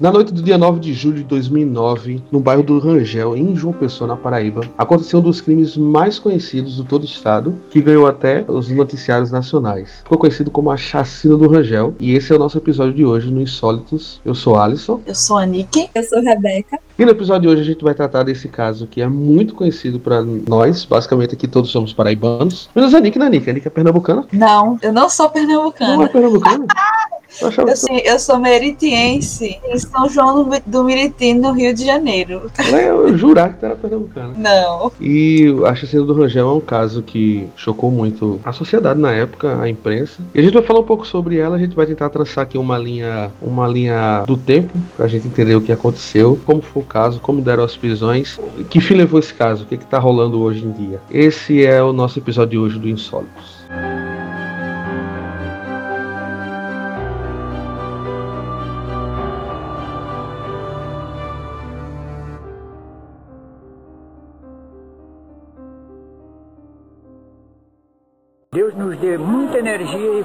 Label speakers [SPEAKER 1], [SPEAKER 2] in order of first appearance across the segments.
[SPEAKER 1] Na noite do dia 9 de julho de 2009, no bairro do Rangel, em João Pessoa, na Paraíba, aconteceu um dos crimes mais conhecidos do todo o estado, que ganhou até os noticiários nacionais. Ficou conhecido como a Chacina do Rangel, e esse é o nosso episódio de hoje no Insólitos. Eu sou Alisson.
[SPEAKER 2] Eu sou a Nick.
[SPEAKER 3] Eu sou a Rebeca.
[SPEAKER 1] E no episódio de hoje a gente vai tratar desse caso que é muito conhecido para nós, basicamente aqui todos somos paraibanos. Menos a Nick, né, Nick? A Nick é pernambucana?
[SPEAKER 2] Não, eu não sou pernambucana.
[SPEAKER 1] Não é pernambucana?
[SPEAKER 2] Eu, eu, sim, eu sou meritiense em São João do Meriti, no Rio de Janeiro.
[SPEAKER 1] Eu jurar que era pernambucana.
[SPEAKER 2] Não.
[SPEAKER 1] E a Chacina do Rangel é um caso que chocou muito a sociedade na época, a imprensa. E a gente vai falar um pouco sobre ela, a gente vai tentar traçar aqui uma linha, uma linha do tempo, pra gente entender o que aconteceu, como foi o caso, como deram as prisões, que fim levou esse caso, o que, que tá rolando hoje em dia. Esse é o nosso episódio de hoje do Insólitos.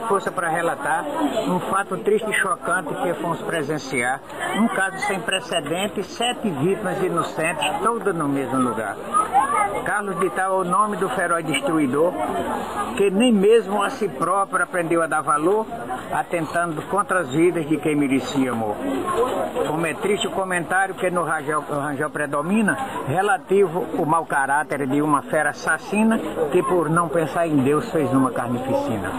[SPEAKER 4] Força para relatar um fato triste e chocante que fomos presenciar. Um caso sem precedentes, sete vítimas inocentes, todas no mesmo lugar. Carlos Vital é o nome do feroz destruidor, que nem mesmo a si próprio aprendeu a dar valor, atentando contra as vidas de quem merecia amor. Como é triste o comentário que no Rangel, predomina, relativo ao mau caráter de uma fera assassina que por não pensar em Deus fez numa carnificina.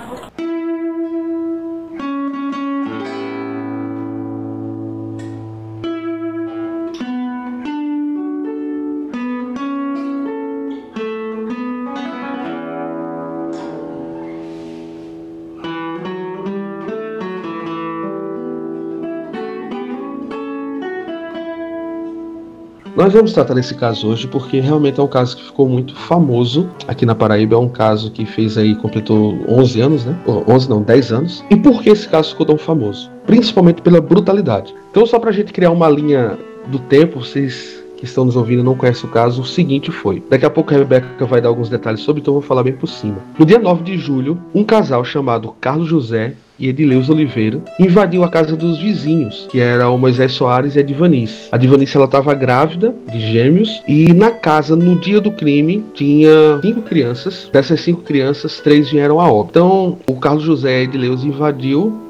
[SPEAKER 1] Nós vamos tratar desse caso hoje porque realmente é um caso que ficou muito famoso aqui na Paraíba. É um caso que fez aí, completou 11 anos, né? 11 não, 10 anos. E por que esse caso ficou tão famoso? Principalmente pela brutalidade. Então, só pra gente criar uma linha do tempo, vocês que estão nos ouvindo não conhecem o caso, o seguinte foi. Daqui a pouco a Rebeca vai dar alguns detalhes sobre, então eu vou falar bem por cima. No dia 9 de julho, um casal chamado Carlos José e Edileus Oliveira invadiu a casa dos vizinhos, que era o Moisés Soares e a Divanice. A Divanice ela estava grávida de gêmeos e na casa no dia do crime tinha cinco crianças. Dessas cinco crianças, três vieram a óbito. Então o Carlos José e Edileus invadiu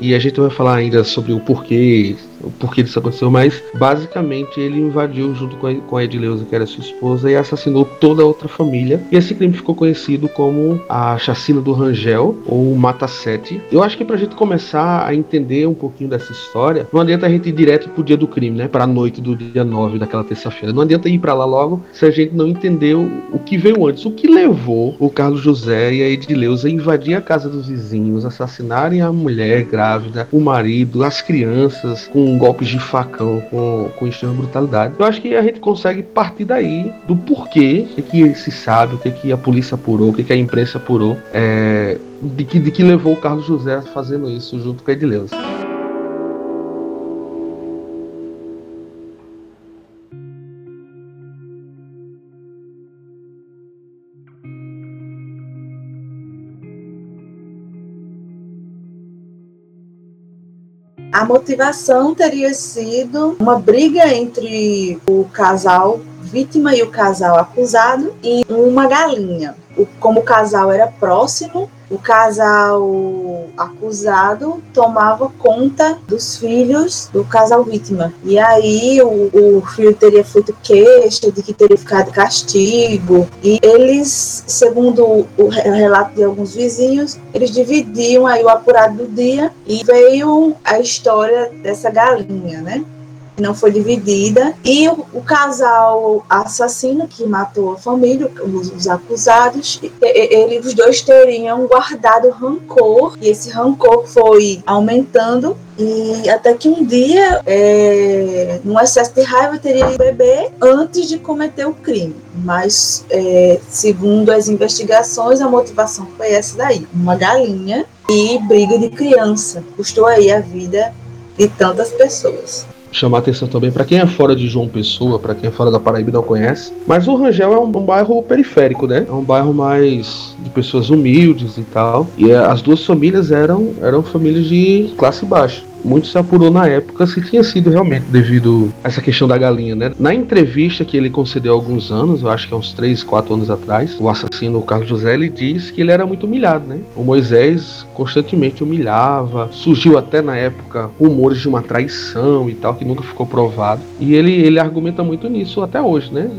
[SPEAKER 1] e a gente vai falar ainda sobre o porquê o porquê disso aconteceu, mas basicamente ele invadiu junto com a, com a Edileuza, que era sua esposa, e assassinou toda a outra família. E esse crime ficou conhecido como a chacina do Rangel, ou Mata Sete. Eu acho que pra gente começar a entender um pouquinho dessa história, não adianta a gente ir direto pro dia do crime, né? Pra noite do dia 9 daquela terça-feira. Não adianta ir para lá logo se a gente não entendeu o que veio antes. O que levou o Carlos José e a Edileuza a invadir a casa dos vizinhos, assassinarem a mulher grávida, o marido, as crianças, com golpes de facão com, com extrema brutalidade. Eu acho que a gente consegue partir daí do porquê, o que, se sabe, o que, que a polícia apurou, o que, que a imprensa apurou, é, de, que, de que levou o Carlos José fazendo isso junto com a Edileuza.
[SPEAKER 2] A motivação teria sido uma briga entre o casal vítima e o casal acusado e uma galinha. Como o casal era próximo, o casal acusado tomava conta dos filhos do casal vítima. E aí o, o filho teria feito queixa de que teria ficado castigo. E eles, segundo o relato de alguns vizinhos, eles dividiam aí o apurado do dia e veio a história dessa galinha, né? Não foi dividida. E o, o, casal assassino que matou a família, os, os acusados, ele, os dois teriam guardado rancor, e esse rancor foi aumentando. E até que um dia, é, num excesso de raiva, teria um bebê antes de cometer o crime. Mas, é, segundo as investigações, a motivação foi essa daí: uma galinha e briga de criança. Custou aí a vida de tantas pessoas
[SPEAKER 1] chamar atenção também para quem é fora de João Pessoa, para quem é fora da Paraíba e não conhece. Mas o Rangel é um, um, bairro periférico, né? É um bairro mais de pessoas humildes e tal. E as duas famílias eram, eram famílias de classe baixa. Muito se apurou na época se tinha sido realmente devido a essa questão da galinha, né? Na entrevista que ele concedeu há alguns anos, eu acho que há uns 3, 4 anos atrás, o assassino Carlos José, ele disse que ele era muito humilhado, né? O Moisés constantemente humilhava, surgiu até na época rumores de uma traição e tal, que nunca ficou provado. E ele, ele argumenta muito nisso até hoje, né?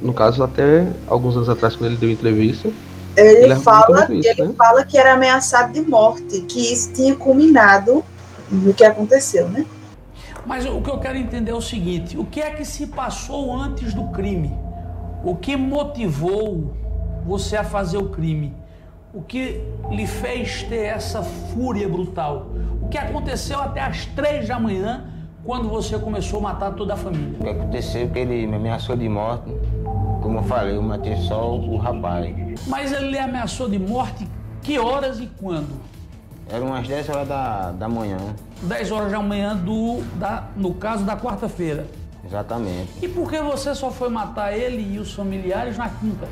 [SPEAKER 1] No caso, até alguns anos atrás, quando ele deu entrevista,
[SPEAKER 2] ele, ele fala, isso, ele né? fala que era ameaçado de morte, que isso tinha culminado no que aconteceu, né?
[SPEAKER 3] Mas o que eu quero entender é o seguinte: o que é que se passou antes do crime? O que motivou você a fazer o crime? O que lhe fez ter essa fúria brutal? O que aconteceu até as três da manhã, quando você começou a matar toda a família?
[SPEAKER 5] O que aconteceu é que ele me ameaçou de morte como eu falei, eu matei só o rapaz.
[SPEAKER 3] Mas ele lhe ameaçou de morte que horas e quando?
[SPEAKER 5] Eram umas 10 horas da, da manhã.
[SPEAKER 3] 10 horas da manhã do, da, no caso da quarta-feira.
[SPEAKER 5] Exatamente.
[SPEAKER 3] E por que você só foi matar ele e os familiares na quinta?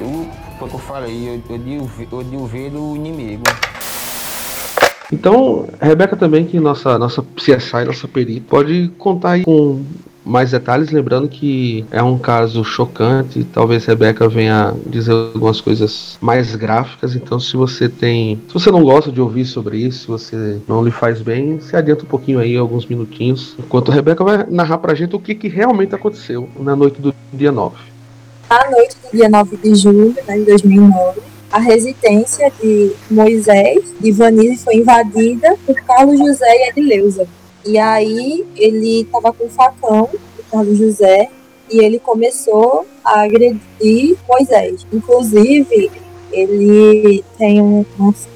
[SPEAKER 5] Eu, foi o que eu falei, eu, eu, eu, ouvir do inimigo.
[SPEAKER 1] Então, Rebeca também, que nossa, nossa CSI, nossa perita, pode contar aí com mais detalhes, lembrando que é um caso chocante, talvez Rebeca venha dizer algumas coisas mais gráficas, então se você tem, se você não gosta de ouvir sobre isso, se você não lhe faz bem, se adianta um pouquinho aí, alguns minutinhos, enquanto a Rebeca vai narrar pra gente o que, que realmente aconteceu na noite do dia 9.
[SPEAKER 6] Na noite do dia 9 de julho, né, de 2009, a residência de Moisés e Vanille foi invadida por Carlos José e Edileuza, e aí ele estava com um facão, o Carlos José, e ele começou a agredir Moisés. Inclusive, ele tem uma,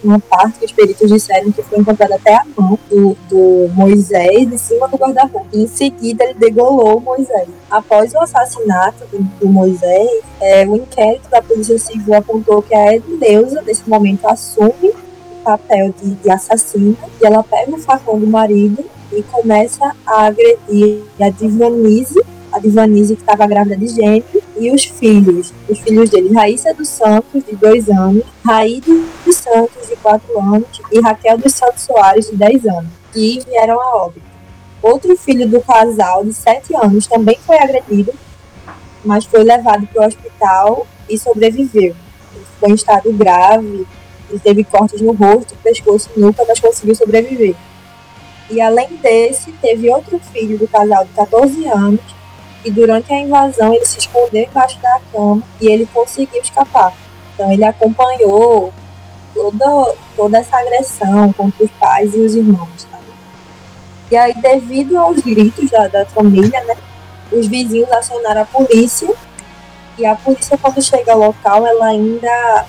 [SPEAKER 6] uma, parte que os peritos disseram que foi encontrada até a mão do, do Moisés em cima do guarda-roupa. Em seguida, ele degolou Moisés. Após o assassinato do, do Moisés, é, o inquérito da Polícia Civil apontou que a Edileuza, nesse momento, assume o papel de, de assassina e ela pega o facão do marido e começa a agredir a Divanise, a Divanise que estava grávida de gêmeo, e os filhos, os filhos dele, Raíssa dos Santos, de dois anos, Raíde dos Santos, de quatro anos, e Raquel dos Santos Soares, de dez anos, que vieram a óbito. Outro filho do casal, de sete anos, também foi agredido, mas foi levado para o hospital e sobreviveu. Ele ficou em estado grave, ele teve cortes no rosto, pescoço e nuca, mas conseguiu sobreviver. E além desse, teve outro filho do casal de 14 anos, e durante a invasão ele se escondeu embaixo da cama e ele conseguiu escapar. Então ele acompanhou toda, toda essa agressão contra os pais e os irmãos. Sabe? E aí, devido aos gritos da, da família, né, os vizinhos acionaram a polícia. E a polícia, quando chega ao local, ela ainda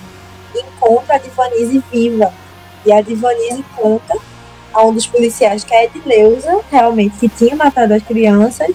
[SPEAKER 6] encontra a Divanise viva. E a Divanise conta a um dos policiais, que é a Edileuza, realmente, que tinha matado as crianças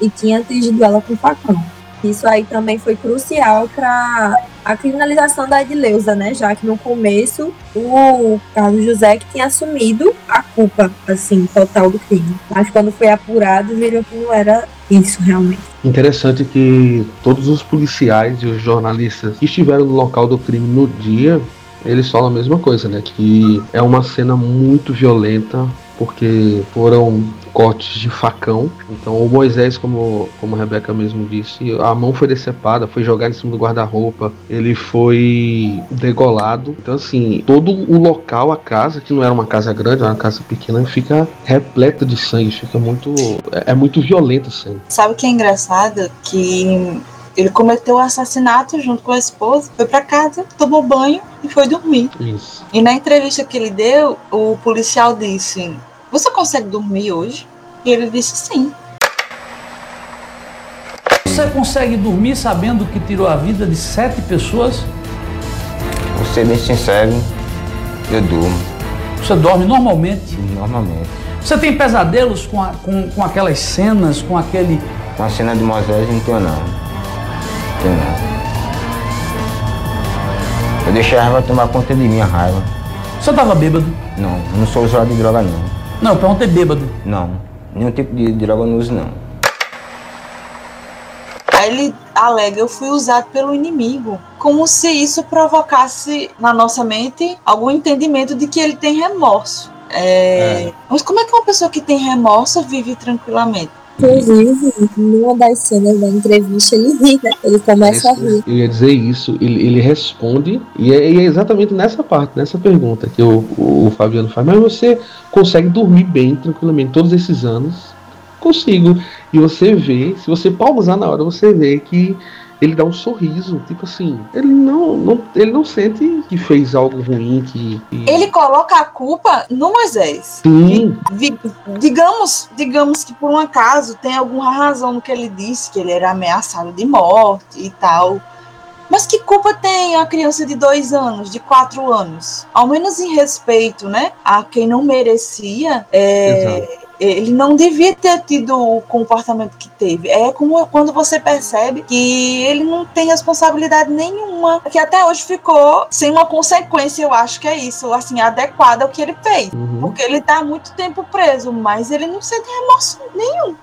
[SPEAKER 6] e tinha atingido ela com facão. Isso aí também foi crucial para a criminalização da Edileuza, né? Já que no começo o Carlos José que tinha assumido a culpa, assim, total do crime. Mas quando foi apurado, viram que não era isso realmente.
[SPEAKER 1] Interessante que todos os policiais e os jornalistas que estiveram no local do crime no dia eles falam a mesma coisa, né? Que é uma cena muito violenta, porque foram cortes de facão. Então o Moisés, como, como a Rebeca mesmo disse, a mão foi decepada, foi jogada em cima do guarda-roupa, ele foi degolado. Então assim, todo o local, a casa, que não era uma casa grande, era uma casa pequena, fica repleta de sangue, fica muito. É, é muito violento assim.
[SPEAKER 2] Sabe o que é engraçado? Que ele cometeu o assassinato junto com a esposa, foi para casa, tomou banho e foi dormir.
[SPEAKER 1] Isso.
[SPEAKER 2] E na entrevista que ele deu, o policial disse: Você consegue dormir hoje? E ele disse sim.
[SPEAKER 3] Você consegue dormir sabendo que tirou a vida de sete pessoas?
[SPEAKER 5] Vou ser bem sincero, eu durmo.
[SPEAKER 3] Você dorme normalmente?
[SPEAKER 5] Normalmente.
[SPEAKER 3] Você tem pesadelos com, a, com, com aquelas cenas, com aquele.
[SPEAKER 5] Com a cena de Moisés, não tenho não. Tenho não. Eu deixei a raiva tomar conta de mim, a raiva.
[SPEAKER 3] Você tava bêbado?
[SPEAKER 5] Não, eu não sou usuário de droga não.
[SPEAKER 3] Não, perguntei bêbado.
[SPEAKER 5] Não, nenhum tipo de droga eu não uso não.
[SPEAKER 2] Aí ele alega, eu fui usado pelo inimigo. Como se isso provocasse na nossa mente algum entendimento de que ele tem remorso. É, Mas como é que uma pessoa que tem remorso vive tranquilamente?
[SPEAKER 6] Inclusive, numa das cenas da entrevista, ele ri, né? Ele começa a rir.
[SPEAKER 1] Eu ia dizer isso, ele, ele responde, e é, e é exatamente nessa parte, nessa pergunta que o, o Fabiano faz. Mas você consegue dormir bem, tranquilamente, todos esses anos? Consigo. E você vê, se você pausar na hora, você vê que ele dá um sorriso, tipo assim, ele não, não, ele não sente que fez algo ruim, que, que...
[SPEAKER 2] Ele coloca a culpa no Moisés.
[SPEAKER 1] Sim.
[SPEAKER 2] Digamos, digamos que por um acaso tem alguma razão no que ele disse, que ele era ameaçado de morte e tal. Mas que culpa tem a criança de dois anos, de quatro anos? Ao menos em respeito, né, a quem não merecia, é, ele não devia ter tido o comportamento que teve. É como quando você percebe que ele não tem responsabilidade nenhuma, que até hoje ficou sem uma consequência, eu acho que é isso, assim, adequada ao que ele fez.
[SPEAKER 1] Uhum.
[SPEAKER 2] Porque ele tá há muito tempo preso, mas ele não sente remorso nenhum.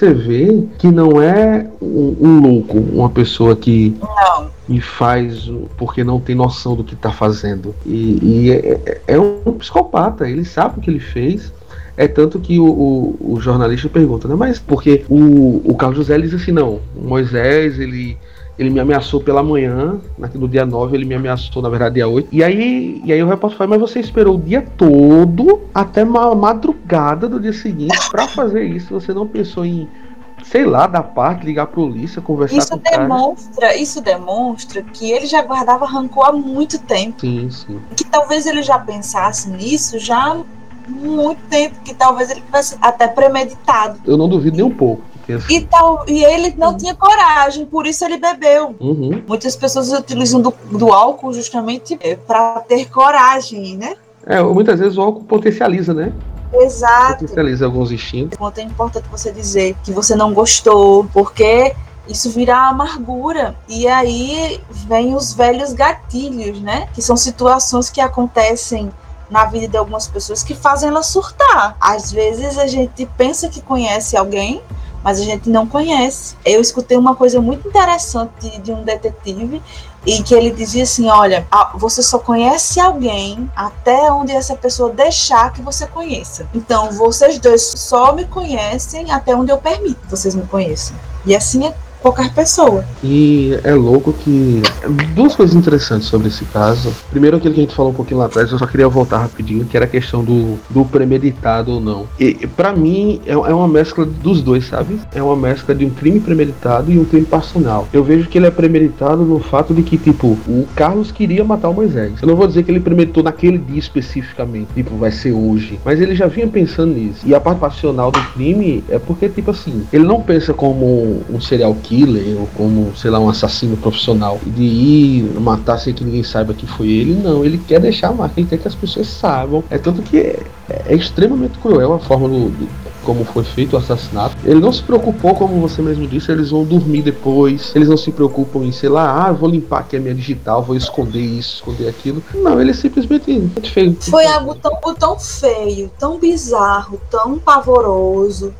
[SPEAKER 1] Você vê que não é um, um louco, uma pessoa que
[SPEAKER 2] Não.
[SPEAKER 1] e faz porque não tem noção do que está fazendo. E, e é, é- é um psicopata, ele sabe o que ele fez. É tanto que o, o- o jornalista pergunta, né? Mas porque o, o Carlos José ele diz assim, não, o Moisés, ele, ele me ameaçou pela manhã, no dia 9 ele me ameaçou, na verdade, dia 8. E aí, e aí o repórter fala, mas você esperou o dia todo, até ma madrugada do dia seguinte, para fazer isso. Você não pensou em, sei lá, dar parte, ligar pra polícia, conversar
[SPEAKER 2] Isso
[SPEAKER 1] com o cara.
[SPEAKER 2] demonstra, isso demonstra que ele já guardava rancor há muito tempo.
[SPEAKER 1] Sim, sim.
[SPEAKER 2] Que talvez ele já pensasse nisso já há muito tempo, que talvez ele tivesse até premeditado.
[SPEAKER 1] Eu não duvido nem um pouco.
[SPEAKER 2] E, tal, e ele não tinha coragem, por isso ele bebeu.
[SPEAKER 1] uhum.
[SPEAKER 2] Muitas pessoas utilizam do, do álcool justamente para ter coragem, né?
[SPEAKER 1] É, muitas vezes o álcool potencializa, né?
[SPEAKER 2] Exato.
[SPEAKER 1] Potencializa alguns instintos.
[SPEAKER 2] Quanto é importante você dizer que você não gostou, porque isso vira amargura. E aí vem os velhos gatilhos, né? Que são situações que acontecem na vida de algumas pessoas que fazem ela surtar. Às vezes a gente pensa que conhece alguém, mas a gente não conhece. Eu escutei uma coisa muito interessante de, de um detetive e que ele dizia assim: olha, você só conhece alguém até onde essa pessoa deixar que você conheça. Então, vocês dois só me conhecem até onde eu permito que vocês me conheçam. E assim é qualquer pessoa.
[SPEAKER 1] E é louco que. Duas coisas interessantes sobre esse caso. Primeiro, aquilo que a gente falou um pouquinho lá atrás, eu só queria voltar rapidinho, que era a questão do, do premeditado ou não. E para mim é, é uma mescla dos dois, sabe? É uma mescla de um crime premeditado e um crime passional. Eu vejo que ele é premeditado no fato de que, tipo, o Carlos queria matar o Moisés. Eu não vou dizer que ele premeditou naquele dia especificamente, tipo, vai ser hoje. Mas ele já vinha pensando nisso. E a parte passional do crime é porque, tipo assim, ele não pensa como um serial killer ou como, sei lá, um assassino profissional de ir matar sem que ninguém saiba que foi ele. Não, ele quer deixar a marca, ele quer que as pessoas saibam. É tanto que é, é extremamente cruel a forma do, do- como foi feito o assassinato. Ele não se preocupou, como você mesmo disse, eles vão dormir depois. Eles não se preocupam em, sei lá, ah, vou limpar aqui a minha digital, vou esconder isso, esconder aquilo. Não, ele simplesmente fez.
[SPEAKER 2] Foi algo tão, tão feio, tão bizarro, tão pavoroso,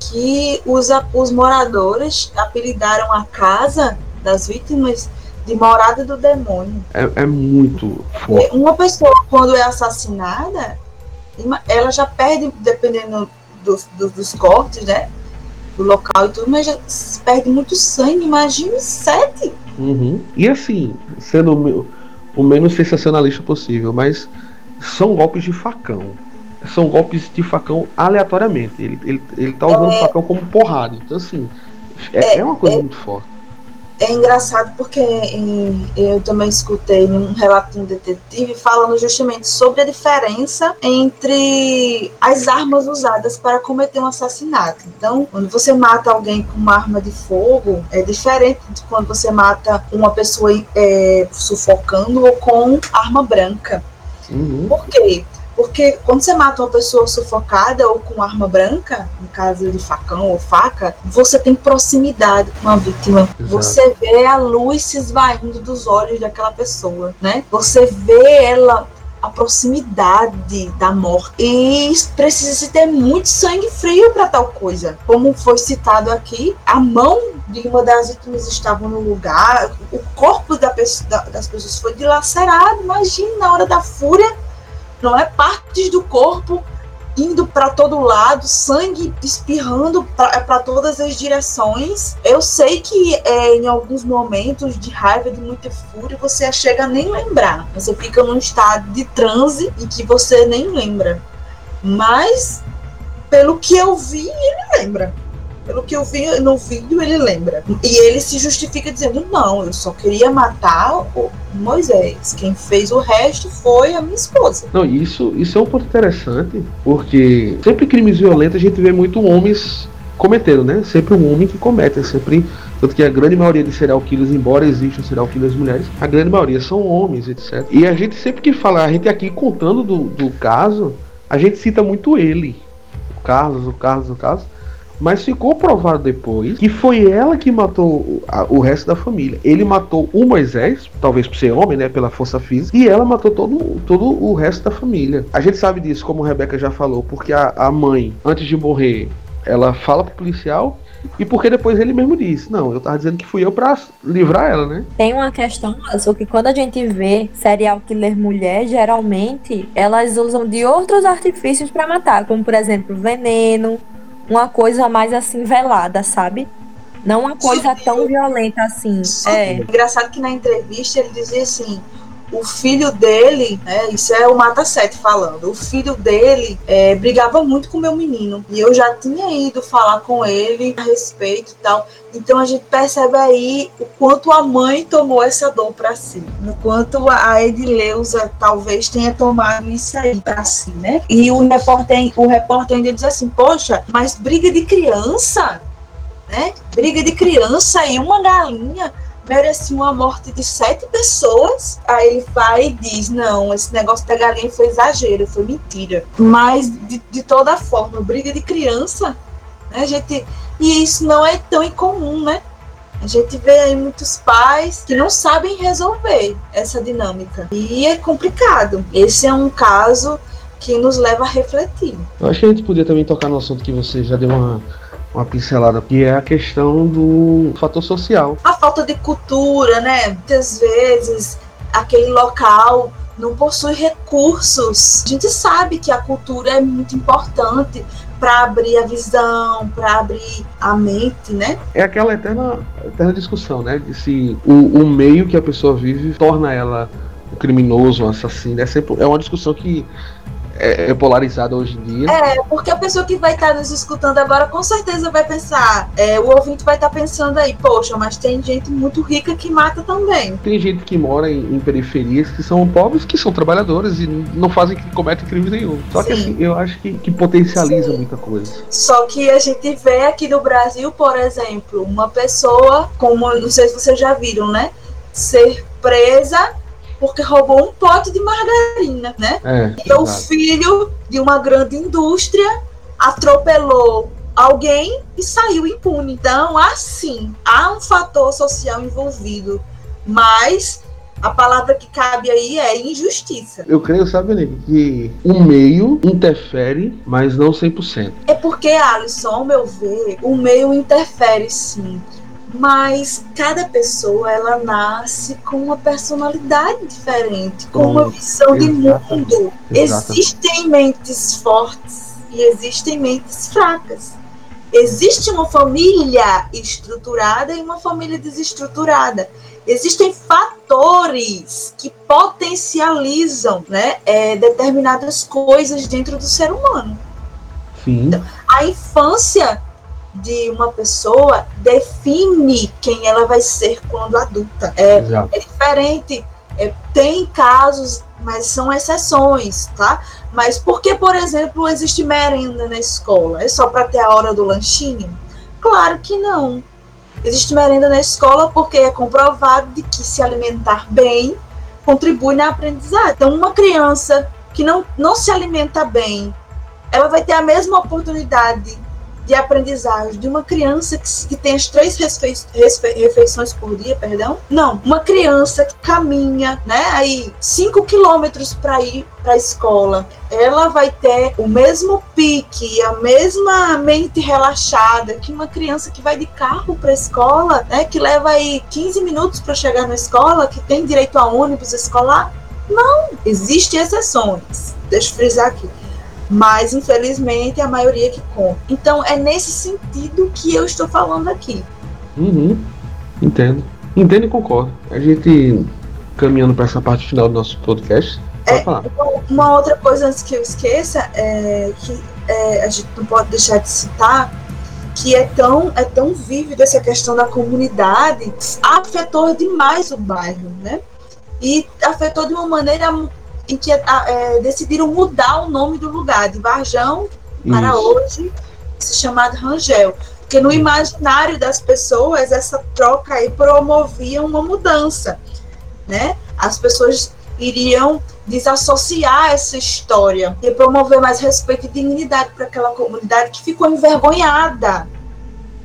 [SPEAKER 2] que os, os moradores apelidaram a casa das vítimas de morada do demônio.
[SPEAKER 1] É, é muito forte.
[SPEAKER 2] Uma pessoa, quando é assassinada, ela já perde, dependendo dos, dos, dos cortes, né? Do local e tudo, mas já perde muito sangue. Imagine sete.
[SPEAKER 1] Uhum. E assim, sendo o menos sensacionalista possível, mas são golpes de facão. São golpes de facão aleatoriamente. Ele, ele, ele tá usando o facão como porrada. Então, assim, é, é uma coisa muito forte.
[SPEAKER 2] É engraçado porque eu também escutei num relato de um detetive falando justamente sobre a diferença entre as armas usadas para cometer um assassinato. Então, quando você mata alguém com uma arma de fogo, é diferente de quando você mata uma pessoa é, sufocando ou com arma branca.
[SPEAKER 1] Uhum.
[SPEAKER 2] Por quê? Porque quando você mata uma pessoa sufocada ou com arma branca, no caso de facão ou faca, você tem proximidade com a vítima.
[SPEAKER 1] Exato.
[SPEAKER 2] Você vê a luz se esvaindo dos olhos daquela pessoa, né? Você vê ela a proximidade da morte. E precisa se ter muito sangue frio para tal coisa. Como foi citado aqui, a mão de uma das vítimas estava no lugar, o corpo da pessoa, das pessoas foi dilacerado. Imagina na hora da fúria, não é partes do corpo indo para todo lado, sangue espirrando para todas as direções. Eu sei que é, em alguns momentos de raiva, de muita fúria, você chega a nem lembrar. Você fica num estado de transe em que você nem lembra. Mas, pelo que eu vi, ele lembra. Pelo que eu vi no vídeo, ele lembra. E ele se justifica dizendo: não, eu só queria matar o Moisés. Quem fez o resto foi a minha esposa.
[SPEAKER 1] Não, isso, isso é um ponto interessante, porque sempre crimes violentos a gente vê muito homens cometendo, né? Sempre um homem que comete, é sempre. Tanto que a grande maioria de serial killers, embora existam serial killers mulheres, a grande maioria são homens, etc. E a gente sempre que fala, a gente aqui contando do, do caso, a gente cita muito ele. O Carlos, o Carlos, o Carlos. Mas ficou provado depois que foi ela que matou o resto da família. Ele matou o Moisés, talvez por ser homem, né, pela força física, e ela matou todo, todo o resto da família. A gente sabe disso, como a Rebeca já falou, porque a, a mãe, antes de morrer, ela fala pro policial e porque depois ele mesmo disse, não, eu tava dizendo que fui eu pra livrar ela, né?
[SPEAKER 6] Tem uma questão, só que quando a gente vê serial killer mulher, geralmente elas usam de outros artifícios para matar, como por exemplo veneno, uma coisa mais assim velada, sabe? Não uma coisa tão violenta assim. É.
[SPEAKER 2] Engraçado que na entrevista ele dizia assim: o filho dele, né, isso é o Mata Sete falando, o filho dele é, brigava muito com meu menino. E eu já tinha ido falar com ele a respeito e tal. Então a gente percebe aí o quanto a mãe tomou essa dor para si, o quanto a Edileuza talvez tenha tomado isso aí para si, né? E o repórter, o repórter ainda diz assim: Poxa, mas briga de criança, né? Briga de criança e uma galinha merecia uma morte de sete pessoas. Aí ele vai e diz: Não, esse negócio da galinha foi exagero, foi mentira. Mas, de, de toda forma, briga de criança, né, gente. E isso não é tão incomum, né? A gente vê aí muitos pais que não sabem resolver essa dinâmica. E é complicado. Esse é um caso que nos leva a refletir.
[SPEAKER 1] Eu acho que a gente podia também tocar no assunto que você já deu uma uma pincelada, que é a questão do fator social.
[SPEAKER 2] A falta de cultura, né? Muitas vezes aquele local não possui recursos. A gente sabe que a cultura é muito importante para abrir a visão, para abrir a mente, né?
[SPEAKER 1] É aquela eterna, eterna discussão, né? De se o, o meio que a pessoa vive torna ela um criminoso, um assassino. É, sempre, é uma discussão que é, é polarizada hoje em dia.
[SPEAKER 2] É, porque a pessoa que vai estar nos escutando agora com certeza vai pensar, é, o ouvinte vai estar pensando aí, poxa, mas tem gente muito rica que mata também.
[SPEAKER 1] Tem gente que mora em, em periferias que são pobres, que são trabalhadores e não fazem, que cometem crimes nenhum. Só Sim. que assim, eu acho que, que potencializa Sim. muita coisa.
[SPEAKER 2] Só que a gente vê aqui no Brasil, por exemplo, uma pessoa, como não sei se vocês já viram, né? Ser presa porque roubou um pote de margarina, né? É, então, o filho de uma grande indústria atropelou alguém e saiu impune. Então, assim, há um fator social envolvido, mas a palavra que cabe aí é injustiça.
[SPEAKER 1] Eu creio, sabe, Aline, que o meio interfere, mas não 100%.
[SPEAKER 2] É porque, Alisson, ao meu ver, o meio interfere sim mas cada pessoa ela nasce com uma personalidade diferente, com uma visão de mundo. Existem mentes fortes e existem mentes fracas. Existe uma família estruturada e uma família desestruturada. Existem fatores que potencializam né, é, determinadas coisas dentro do ser humano.
[SPEAKER 1] Sim. Então,
[SPEAKER 2] a infância de uma pessoa define quem ela vai ser quando adulta. É, é diferente. É, tem casos, mas são exceções, tá? Mas por que, por exemplo, existe merenda na escola? É só para ter a hora do lanchinho? Claro que não. Existe merenda na escola porque é comprovado de que se alimentar bem contribui na aprendizagem. Então, uma criança que não, não se alimenta bem, ela vai ter a mesma oportunidade de aprendizagem de uma criança que, que tem as três refei refeições por dia, perdão? Não, uma criança que caminha, né, aí cinco quilômetros para ir para a escola, ela vai ter o mesmo pique, a mesma mente relaxada que uma criança que vai de carro para a escola, né, que leva aí 15 minutos para chegar na escola, que tem direito a ônibus escolar. Não, existem exceções. Deixa eu frisar aqui mas infelizmente é a maioria que conta. Então é nesse sentido que eu estou falando aqui.
[SPEAKER 1] Uhum. Entendo. Entendo e concordo. A gente caminhando para essa parte final do nosso podcast.
[SPEAKER 2] É, uma outra coisa antes que eu esqueça é que é, a gente não pode deixar de citar que é tão é tão vívido essa questão da comunidade afetou demais o bairro, né? E afetou de uma maneira em que é, decidiram mudar o nome do lugar, de Varjão para hoje se chamado Rangel. Porque no imaginário das pessoas, essa troca aí promovia uma mudança. Né? As pessoas iriam desassociar essa história e promover mais respeito e dignidade para aquela comunidade que ficou envergonhada.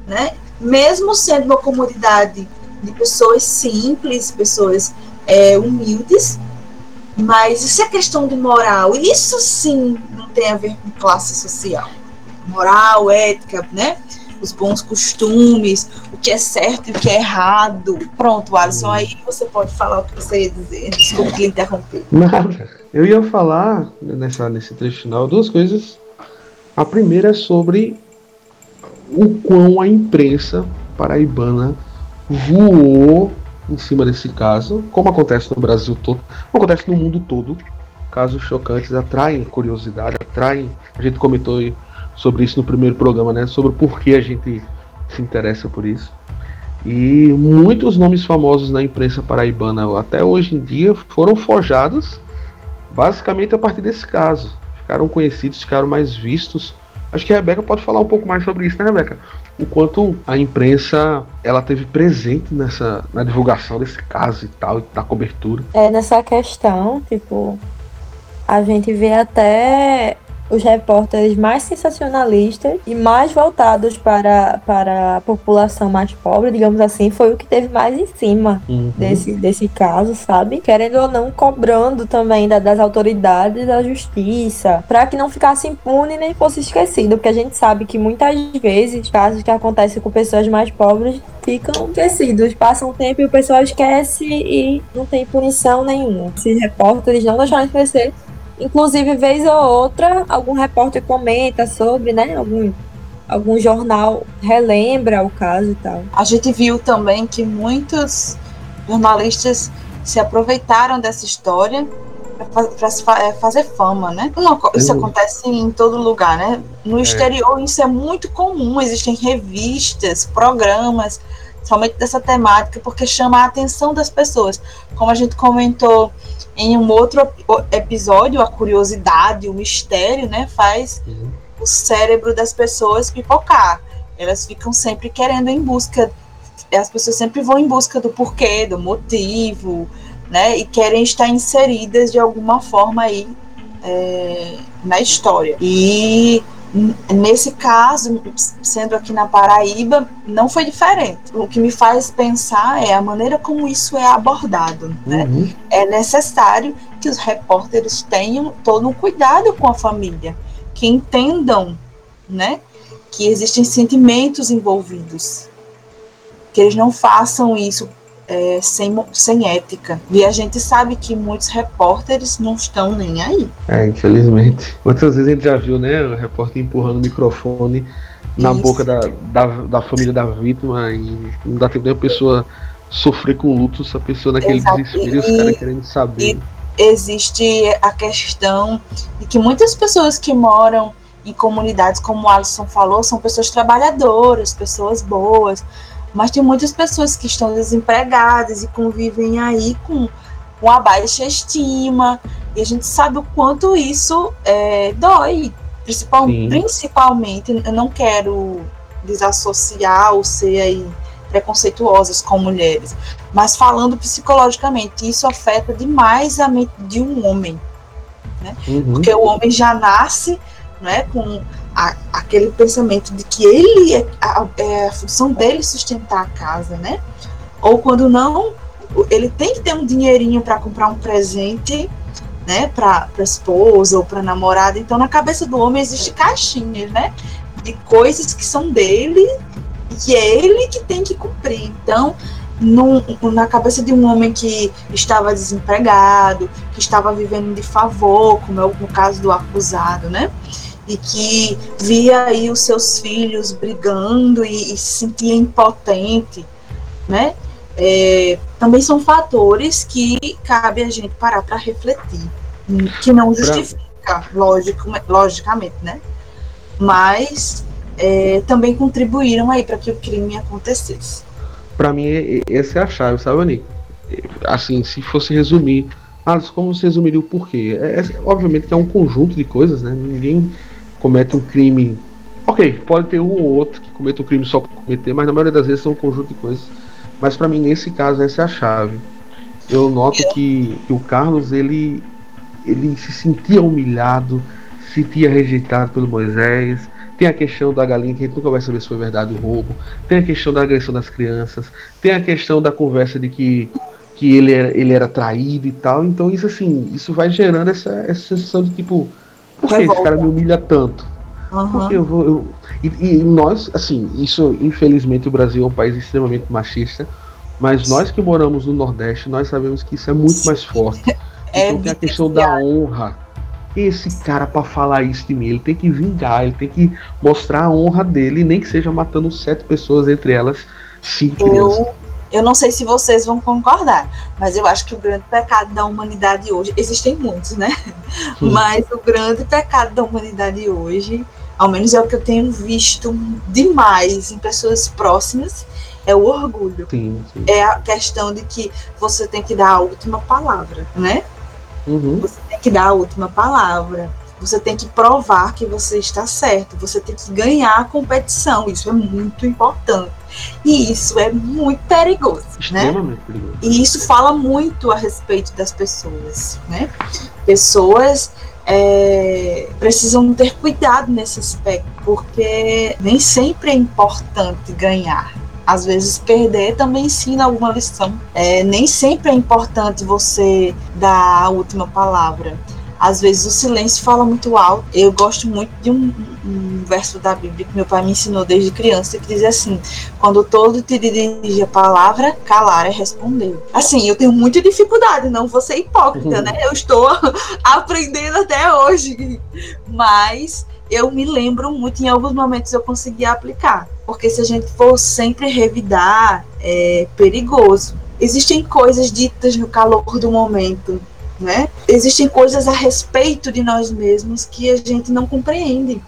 [SPEAKER 2] Né? Mesmo sendo uma comunidade de pessoas simples, pessoas é, humildes, mas isso é questão de moral. Isso sim não tem a ver com classe social. Moral, ética, né? Os bons costumes, o que é certo e o que é errado. Pronto, Alisson, aí você pode falar o que você ia dizer. Desculpe interromper.
[SPEAKER 1] Eu ia falar nessa, nesse trecho final duas coisas. A primeira é sobre o quão a imprensa paraibana voou em cima desse caso, como acontece no Brasil todo, como acontece no mundo todo. Casos chocantes atraem curiosidade, atraem. A gente comentou sobre isso no primeiro programa, né? Sobre o porquê a gente se interessa por isso. E muitos nomes famosos na imprensa paraibana até hoje em dia foram forjados basicamente a partir desse caso. Ficaram conhecidos, ficaram mais vistos. Acho que a Rebeca pode falar um pouco mais sobre isso, né, Rebeca? O quanto a imprensa ela teve presente nessa na divulgação desse caso e tal, da cobertura.
[SPEAKER 6] É nessa questão, tipo, a gente vê até os repórteres mais sensacionalistas e mais voltados para, para a população mais pobre, digamos assim, foi o que teve mais em cima uhum. desse, desse caso, sabe? Querendo ou não, cobrando também da, das autoridades da justiça, para que não ficasse impune nem fosse esquecido, porque a gente sabe que muitas vezes casos que acontecem com pessoas mais pobres ficam esquecidos, passam um tempo e o pessoal esquece e não tem punição nenhuma. Esses repórteres não deixaram de crescer Inclusive, vez ou outra, algum repórter comenta sobre, né? Algum, algum jornal relembra o caso e tal.
[SPEAKER 2] A gente viu também que muitos jornalistas se aproveitaram dessa história para é, fazer fama, né? Uma, isso acontece em todo lugar, né? No é. exterior isso é muito comum, existem revistas, programas, somente dessa temática, porque chama a atenção das pessoas. Como a gente comentou em um outro episódio, a curiosidade, o mistério, né, faz uhum. o cérebro das pessoas pipocar. Elas ficam sempre querendo em busca, as pessoas sempre vão em busca do porquê, do motivo, né, e querem estar inseridas de alguma forma aí é, na história. E Nesse caso, sendo aqui na Paraíba, não foi diferente. O que me faz pensar é a maneira como isso é abordado. Né? Uhum. É necessário que os repórteres tenham todo um cuidado com a família, que entendam né, que existem sentimentos envolvidos, que eles não façam isso é, sem, sem ética. E a gente sabe que muitos repórteres não estão nem aí.
[SPEAKER 1] É, infelizmente. Quantas vezes a gente já viu, né, o repórter empurrando o microfone na Isso. boca da, da, da, família da vítima e não dá tempo nem a pessoa sofrer com luto, essa pessoa naquele Exato. desespero e os caras querendo saber.
[SPEAKER 2] existe a questão de que muitas pessoas que moram em comunidades, como o Alisson falou, são pessoas trabalhadoras, pessoas boas, mas tem muitas pessoas que estão desempregadas e convivem aí com, com a baixa estima, e a gente sabe o quanto isso é, dói, principal, principalmente, eu não quero desassociar ou ser aí preconceituosas com mulheres, mas falando psicologicamente, isso afeta demais a mente de um homem, né? Uhum. Porque o homem já nasce né, com a, aquele pensamento de que ele é a, é a função dele sustentar a casa, né? Ou quando não, ele tem que ter um dinheirinho para comprar um presente, né, para a esposa ou para namorada. Então, na cabeça do homem existe caixinhas, né, de coisas que são dele e é ele que tem que cumprir. Então, num, na cabeça de um homem que estava desempregado, que estava vivendo de favor, como é o caso do acusado, né? E que via aí os seus filhos brigando e, e se sentia impotente, né? É, também são fatores que cabe a gente parar para refletir, que não justifica, lógico, logicamente, né? Mas é, também contribuíram aí para que o crime acontecesse.
[SPEAKER 1] Para mim, essa é a chave, sabe, Nico? Assim, se fosse resumir, ah, como você resumiria o porquê? É, é, obviamente que é um conjunto de coisas, né? Ninguém comete um crime. Ok, pode ter um ou outro que cometa um crime só por cometer, mas na maioria das vezes são um conjunto de coisas. Mas para mim, nesse caso, essa é a chave. Eu noto que, que o Carlos, ele, ele se sentia humilhado, se sentia rejeitado pelo Moisés, tem a questão da galinha, que a gente nunca vai saber se foi verdade o roubo. Tem a questão da agressão das crianças. Tem a questão da conversa de que, que ele, era, ele era traído e tal. Então, isso assim, isso vai gerando essa, essa sensação de tipo, por que esse cara me humilha tanto? Uhum. Porque eu vou. Eu... E, e, nós, assim, isso, infelizmente, o Brasil é um país extremamente machista. Mas nós que moramos no Nordeste, nós sabemos que isso é muito mais forte. É então tem a questão da honra esse cara para falar isso de mim, ele tem que vingar, ele tem que mostrar a honra dele, nem que seja matando sete pessoas, entre elas cinco
[SPEAKER 2] eu, eu não sei se vocês vão concordar, mas eu acho que o grande pecado da humanidade hoje, existem muitos, né? Hum. Mas o grande pecado da humanidade hoje, ao menos é o que eu tenho visto demais em pessoas próximas, é o orgulho.
[SPEAKER 1] Sim, sim.
[SPEAKER 2] É a questão de que você tem que dar a última palavra, né? Uhum. Você tem que dar a última palavra. Você tem que provar que você está certo. Você tem que ganhar a competição. Isso é muito importante. E isso é muito perigoso. Né? Extremamente né? perigoso. E isso fala muito a respeito das pessoas. Né? Pessoas é, precisam ter cuidado nesse aspecto, porque nem sempre é importante ganhar às vezes perder também ensina alguma lição. É, nem sempre é importante você dar a última palavra. Às vezes o silêncio fala muito alto. Eu gosto muito de um, um verso da Bíblia que meu pai me ensinou desde criança, que diz assim: quando todo te dirige a palavra, calar é responder. Assim, eu tenho muita dificuldade, não vou ser hipócrita, uhum. né? Eu estou aprendendo até hoje. Mas eu me lembro muito, em alguns momentos eu consegui aplicar. Porque se a gente for sempre revidar, é perigoso. Existem coisas ditas no calor do momento, né? Existem coisas a respeito de nós mesmos que a gente não compreende.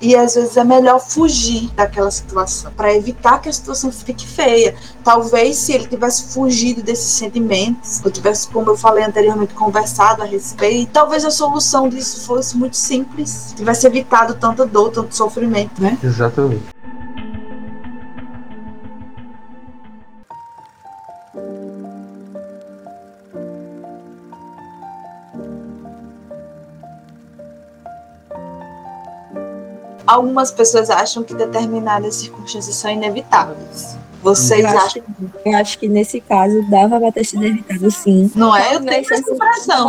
[SPEAKER 2] E às vezes é melhor fugir daquela situação para evitar que a situação fique feia. Talvez se ele tivesse fugido desses sentimentos, ou tivesse, como eu falei anteriormente, conversado a respeito, talvez a solução disso fosse muito simples, tivesse evitado tanta dor, tanto sofrimento, né?
[SPEAKER 1] Exatamente.
[SPEAKER 2] Algumas pessoas acham que determinadas circunstâncias são inevitáveis. Vocês
[SPEAKER 6] eu
[SPEAKER 2] acham?
[SPEAKER 6] Eu acho que nesse caso dava para ter sido evitado sim.
[SPEAKER 2] Não é? Eu tenho essa impressão.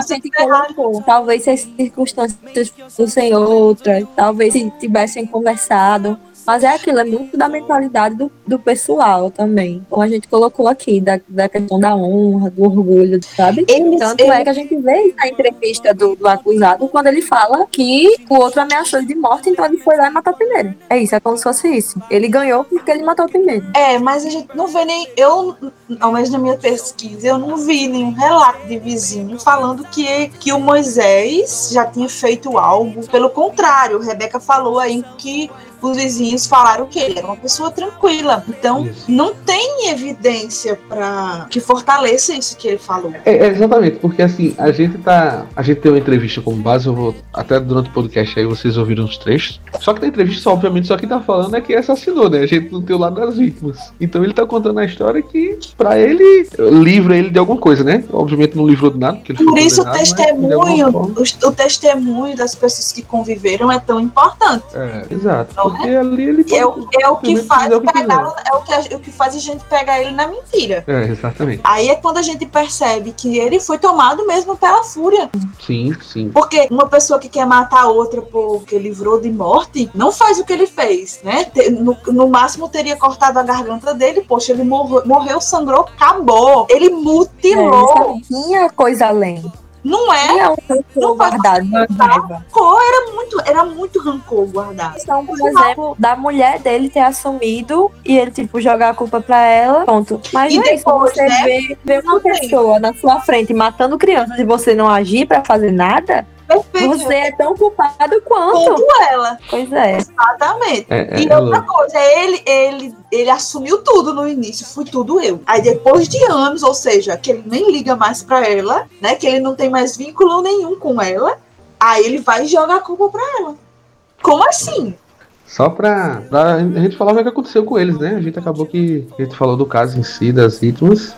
[SPEAKER 6] Talvez se as circunstâncias fossem outras, talvez se tivessem conversado, mas é aquilo, é muito da mentalidade do, do pessoal também. Como a gente colocou aqui, da, da questão da honra, do orgulho, sabe? Eles, Tanto eles... é que a gente vê na entrevista do, do, acusado quando ele fala que o outro ameaçou de morte, então ele foi lá e matou primeiro. É isso, é como se fosse isso. Ele ganhou porque ele matou primeiro.
[SPEAKER 2] É, mas a gente não vê nem. Eu, ao menos na minha pesquisa, eu não vi nenhum relato de vizinho falando que, que o Moisés já tinha feito algo. Pelo contrário, Rebeca falou aí que os vizinhos falaram que ele era uma pessoa tranquila. Então,
[SPEAKER 1] Isso.
[SPEAKER 2] não tem evidência para que fortaleça isso que ele falou.
[SPEAKER 1] É, é, exatamente, porque assim, a gente tá. A gente tem uma entrevista como base, eu vou. Até durante o podcast aí vocês ouviram os trechos. Só que na entrevista, obviamente, só que tá falando é que assassinou, né? A gente não tem o lado das vítimas. Então ele tá contando a história que, pra ele, livra ele de alguma coisa, né? Obviamente não livrou de nada, porque ele
[SPEAKER 2] Por isso o testemunho, o, o testemunho das pessoas que conviveram é tão importante.
[SPEAKER 1] É, exato.
[SPEAKER 2] Não
[SPEAKER 1] Porque ali ele
[SPEAKER 2] É o, é o que faz
[SPEAKER 1] o que
[SPEAKER 2] pegar, é o que, a- o que faz a gente pegar ele na mentira.
[SPEAKER 1] É, exatamente.
[SPEAKER 2] Aí é quando a gente percebe que ele foi tomado mesmo pela fúria.
[SPEAKER 1] Sim, sim.
[SPEAKER 2] Porque uma pessoa que quer matar a outra porque livrou de morte, não faz o que ele fez, né? No, no máximo teria cortado a garganta dele, poxa, ele morreu, morreu sangrou, acabou. Ele
[SPEAKER 6] É,
[SPEAKER 2] mutilou.
[SPEAKER 6] sabe? Tinha coisa além.
[SPEAKER 2] Não é?
[SPEAKER 6] Tinha um rancor guardado.
[SPEAKER 2] Rancor, Era muito, era muito rancor guardado.
[SPEAKER 6] questão, por exemplo, da mulher dele ter assumido e ele, tipo, jogar a culpa pra ela, ponto. Mas
[SPEAKER 2] E
[SPEAKER 6] não é isso,
[SPEAKER 2] depois,
[SPEAKER 6] você
[SPEAKER 2] né?
[SPEAKER 6] vê, vê uma pessoa na sua frente matando crianças e você não agir pra fazer nada,
[SPEAKER 2] Perfeito.
[SPEAKER 6] você é tão culpado quanto.
[SPEAKER 2] Como ela,
[SPEAKER 6] Pois é.
[SPEAKER 2] exatamente.
[SPEAKER 1] É, é,
[SPEAKER 2] E
[SPEAKER 1] é
[SPEAKER 2] outra coisa, ele, ele, ele assumiu tudo no início, fui tudo eu. Aí depois de anos, ou seja, que ele nem liga mais pra ela, né? Que ele não tem mais vínculo nenhum com ela, aí ele vai jogar a culpa pra ela. Como assim?
[SPEAKER 1] Só pra, pra a gente falar o que aconteceu com eles, né? A gente acabou que. A gente falou do caso em si, das vítimas.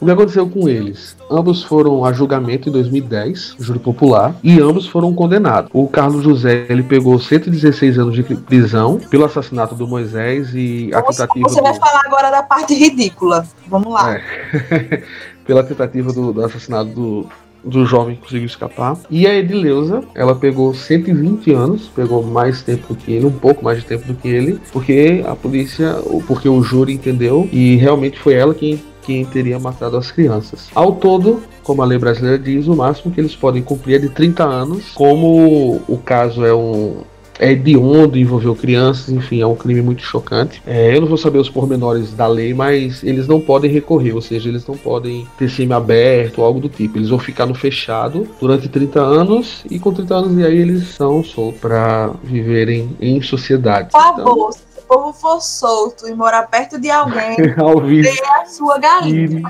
[SPEAKER 1] O que aconteceu com eles? Ambos foram a julgamento em 2010, júri popular, e ambos foram condenados. O Carlos José ele pegou 116 anos de prisão pelo assassinato do Moisés e a tentativa
[SPEAKER 2] você vai
[SPEAKER 1] do-
[SPEAKER 2] falar agora da parte ridícula. Vamos lá.
[SPEAKER 1] É. pela tentativa do, do assassinato do, do jovem que conseguiu escapar. E a Edileuza, ela pegou 120 anos, pegou mais tempo do que ele, um pouco mais de tempo do que ele, porque a polícia, porque o júri entendeu e realmente foi ela quem, quem teria matado as crianças. Ao todo, como a lei brasileira diz, o máximo que eles podem cumprir é de 30 anos, como o caso é um é hediondo, envolveu crianças, enfim, é um crime muito chocante. É, eu não vou saber os pormenores da lei, mas eles não podem recorrer, ou seja, eles não podem ter semi aberto ou algo do tipo. Eles vão ficar no fechado durante 30 anos e com 30 anos e aí eles são soltos para viverem em sociedade.
[SPEAKER 2] Por favor, se o povo for solto e morar perto de alguém, é a sua galinha.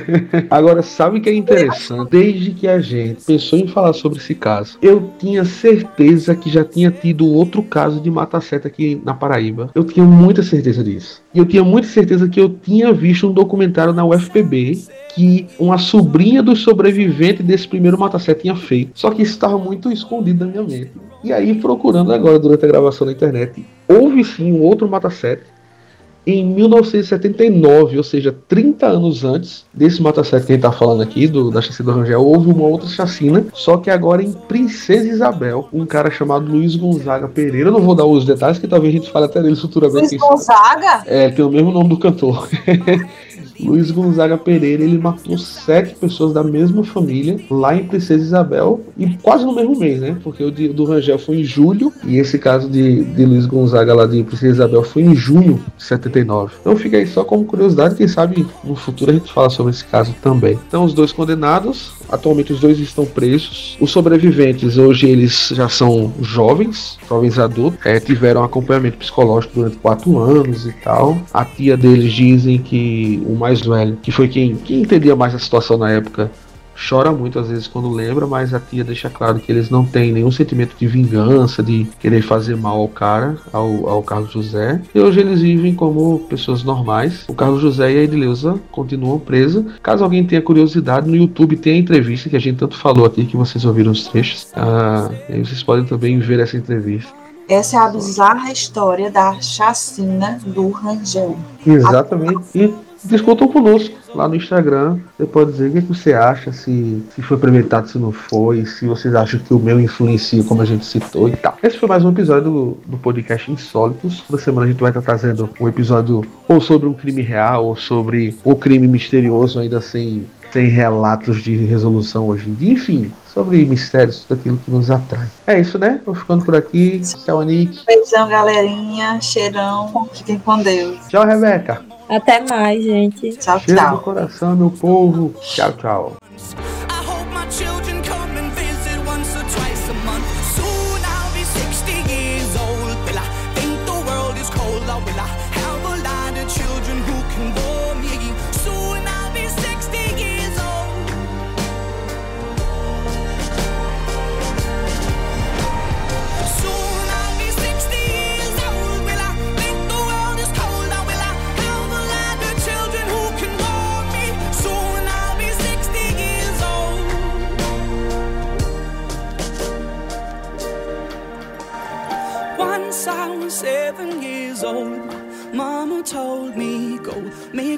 [SPEAKER 1] Agora, sabe o que é interessante? Desde que a gente pensou em falar sobre esse caso, eu tinha certeza que já tinha tido outro caso de mata-seta aqui na Paraíba. Eu tinha muita certeza disso. E eu tinha muita certeza que eu tinha visto um documentário na UFPB que uma sobrinha do sobrevivente desse primeiro mata-seta tinha feito. Só que isso estava muito escondido na minha mente. E aí, procurando agora durante a gravação na internet, houve sim um outro mata-seta em 1979, ou seja, 30 anos antes desse mata-seta que a gente tá falando aqui, do, da chacina do Rangel, houve uma outra chacina, só que agora em Princesa Isabel, um cara chamado Luiz Gonzaga Pereira, eu não vou dar os detalhes, que talvez a gente fale até dele futuramente.
[SPEAKER 2] Luiz Gonzaga?
[SPEAKER 1] é, tem o mesmo nome do cantor. Luiz Gonzaga Pereira, ele matou sete pessoas da mesma família lá em Princesa Isabel e quase no mesmo mês, né? Porque o do Rangel foi em julho e esse caso de, de Luiz Gonzaga lá de Princesa Isabel foi em junho de 79. Então fica aí só como curiosidade, quem sabe no futuro a gente fala sobre esse caso também. Então os dois condenados, atualmente os dois estão presos. Os sobreviventes hoje eles já são jovens, jovens adultos, é, tiveram acompanhamento psicológico durante quatro anos e tal. A tia deles dizem que o mais velho, que foi quem, quem entendia mais a situação na época, chora muito às vezes quando lembra, mas a tia deixa claro que eles não têm nenhum sentimento de vingança, de querer fazer mal ao cara, ao, ao Carlos José. E hoje eles vivem como pessoas normais. O Carlos José e a Edileuza continuam presos. Caso alguém tenha curiosidade, no YouTube tem a entrevista que a gente tanto falou aqui, que vocês ouviram os trechos. Ah, e aí vocês podem também ver essa entrevista.
[SPEAKER 2] Essa é a bizarra história da chacina do Rangel.
[SPEAKER 1] Exatamente. E discutam conosco lá no Instagram. Você pode dizer o que, que você acha, se, se foi premeditado, se não foi, se vocês acham que o meu influencia, como a gente citou e tal. Esse foi mais um episódio do, do podcast Insólitos. Toda semana a gente vai estar trazendo um episódio ou sobre um crime real, ou sobre o crime misterioso, ainda sem, sem relatos de resolução hoje em dia. Enfim, sobre mistérios, tudo aquilo que nos atrai. É isso, né? Vou ficando por aqui. Tchau, Anique.
[SPEAKER 2] Beijão, galerinha. Cheirão. Fiquem com Deus.
[SPEAKER 1] Tchau, Rebeca.
[SPEAKER 6] Até mais, gente.
[SPEAKER 2] Tchau,
[SPEAKER 1] Cheiro do
[SPEAKER 2] tchau.
[SPEAKER 1] coração, meu povo. Tchau, tchau.